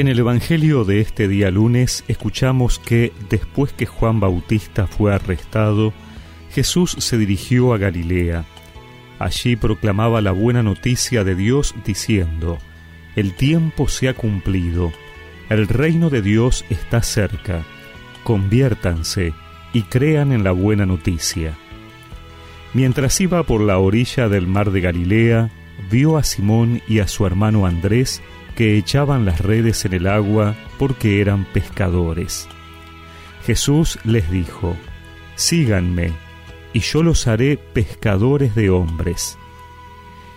En el Evangelio de este día lunes escuchamos que después que Juan Bautista fue arrestado, Jesús se dirigió a Galilea. Allí proclamaba la buena noticia de Dios diciendo, El tiempo se ha cumplido, el reino de Dios está cerca, conviértanse y crean en la buena noticia. Mientras iba por la orilla del mar de Galilea, vio a Simón y a su hermano Andrés que echaban las redes en el agua porque eran pescadores. Jesús les dijo, Síganme, y yo los haré pescadores de hombres.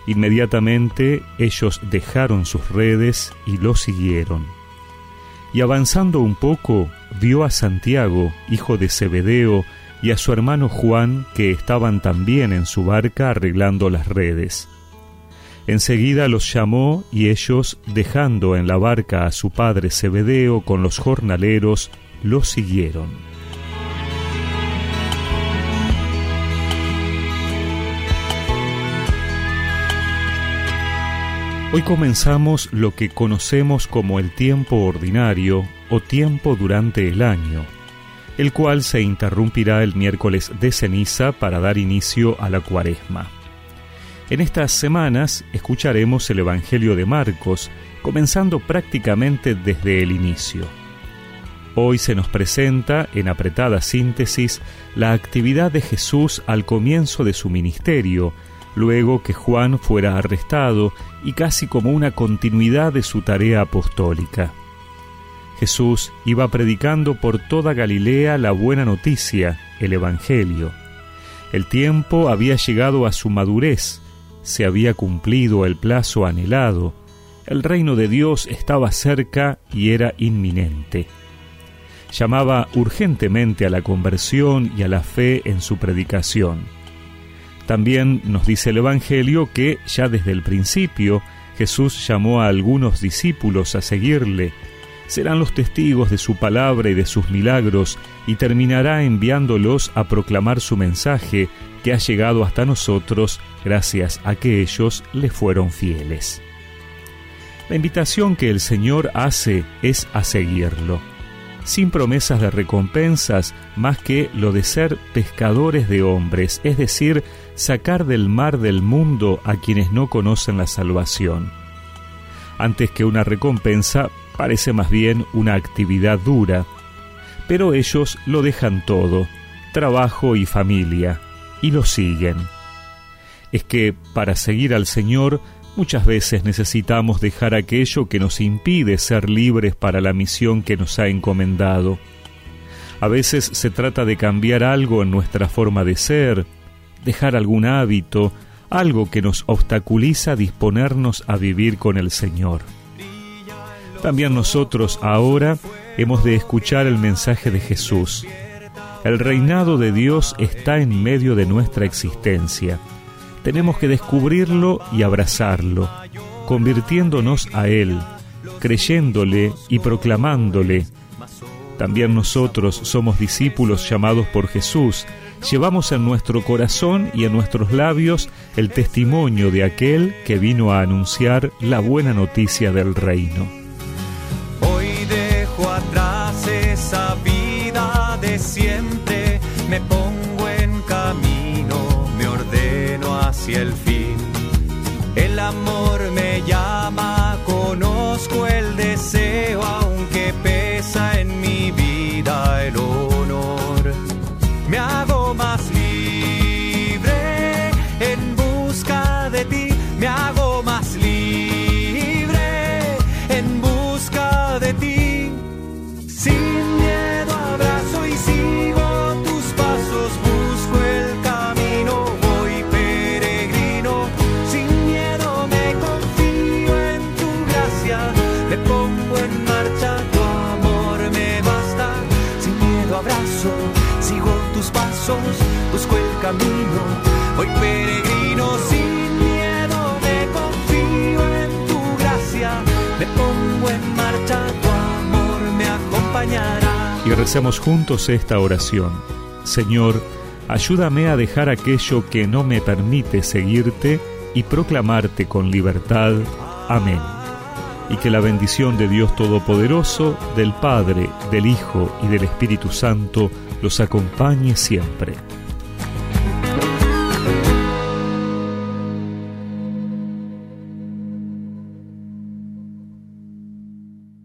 Inmediatamente ellos dejaron sus redes y lo siguieron. Y avanzando un poco, vio a Santiago, hijo de Zebedeo, y a su hermano Juan, que estaban también en su barca arreglando las redes. Enseguida los llamó y ellos, dejando en la barca a su padre Zebedeo con los jornaleros, lo siguieron. Hoy comenzamos lo que conocemos como el tiempo ordinario o tiempo durante el año, el cual se interrumpirá el miércoles de ceniza para dar inicio a la cuaresma. En estas semanas escucharemos el Evangelio de Marcos, comenzando prácticamente desde el inicio. Hoy se nos presenta, en apretada síntesis, la actividad de Jesús al comienzo de su ministerio, luego que Juan fuera arrestado y casi como una continuidad de su tarea apostólica. Jesús iba predicando por toda Galilea la buena noticia, el Evangelio. El tiempo había llegado a su madurez, se había cumplido el plazo anhelado, el reino de Dios estaba cerca y era inminente. Llamaba urgentemente a la conversión y a la fe en su predicación. También nos dice el Evangelio que ya desde el principio Jesús llamó a algunos discípulos a seguirle, serán los testigos de su palabra y de sus milagros, y terminará enviándolos a proclamar su mensaje que ha llegado hasta nosotros gracias a que ellos le fueron fieles. La invitación que el Señor hace es a seguirlo, sin promesas de recompensas más que lo de ser pescadores de hombres, es decir, sacar del mar del mundo a quienes no conocen la salvación. Antes que una recompensa, parece más bien una actividad dura, pero ellos lo dejan todo, trabajo y familia, y lo siguen. Es que para seguir al Señor muchas veces necesitamos dejar aquello que nos impide ser libres para la misión que nos ha encomendado. A veces se trata de cambiar algo en nuestra forma de ser, dejar algún hábito, algo que nos obstaculiza disponernos a vivir con el Señor. También nosotros ahora hemos de escuchar el mensaje de Jesús el reinado de Dios está en medio de nuestra existencia. Tenemos que descubrirlo y abrazarlo, convirtiéndonos a Él, creyéndole y proclamándole. También nosotros somos discípulos llamados por Jesús. Llevamos en nuestro corazón y en nuestros labios el testimonio de aquel que vino a anunciar la buena noticia del reino. Hoy dejo atrás esa vida de siempre me pongo en camino, me ordeno hacia el fin. El amor me llama, conozco el deseo, aunque pesa en mi vida tus pasos, busco el camino, peregrino. Sin miedo me confío en tu gracia, me pongo en marcha, tu amor me. Y recemos juntos esta oración. Señor, ayúdame a dejar aquello que no me permite seguirte y proclamarte con libertad. Amén. y que la bendición de Dios Todopoderoso, del Padre, del Hijo y del Espíritu Santo los acompañe siempre.